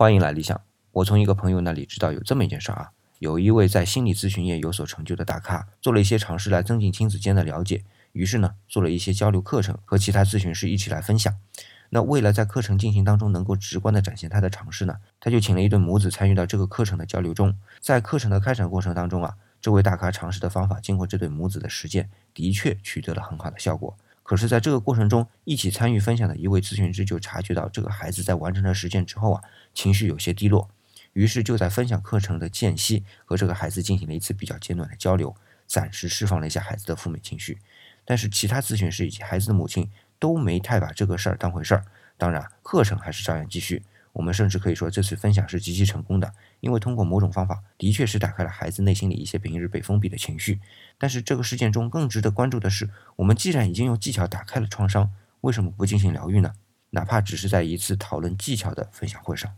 欢迎来理想。我从一个朋友那里知道有这么一件事儿啊，有一位在心理咨询业有所成就的大咖，做了一些尝试来增进亲子间的了解，于是呢，做了一些交流课程，和其他咨询师一起来分享。那为了在课程进行当中能够直观的展现他的尝试呢，他就请了一对母子参与到这个课程的交流中。在课程的开展过程当中啊，这位大咖尝试的方法，经过这对母子的实践，的确取得了很好的效果。可是，在这个过程中，一起参与分享的一位咨询师就察觉到，这个孩子在完成了实践之后啊，情绪有些低落，于是就在分享课程的间隙，和这个孩子进行了一次比较简短的交流，暂时释放了一下孩子的负面情绪。但是，其他咨询师以及孩子的母亲都没太把这个事儿当回事儿。当然，课程还是照样继续。我们甚至可以说，这次分享是极其成功的，因为通过某种方法，的确是打开了孩子内心里一些平日被封闭的情绪。但是这个事件中更值得关注的是，我们既然已经用技巧打开了创伤，为什么不进行疗愈呢？哪怕只是在一次讨论技巧的分享会上。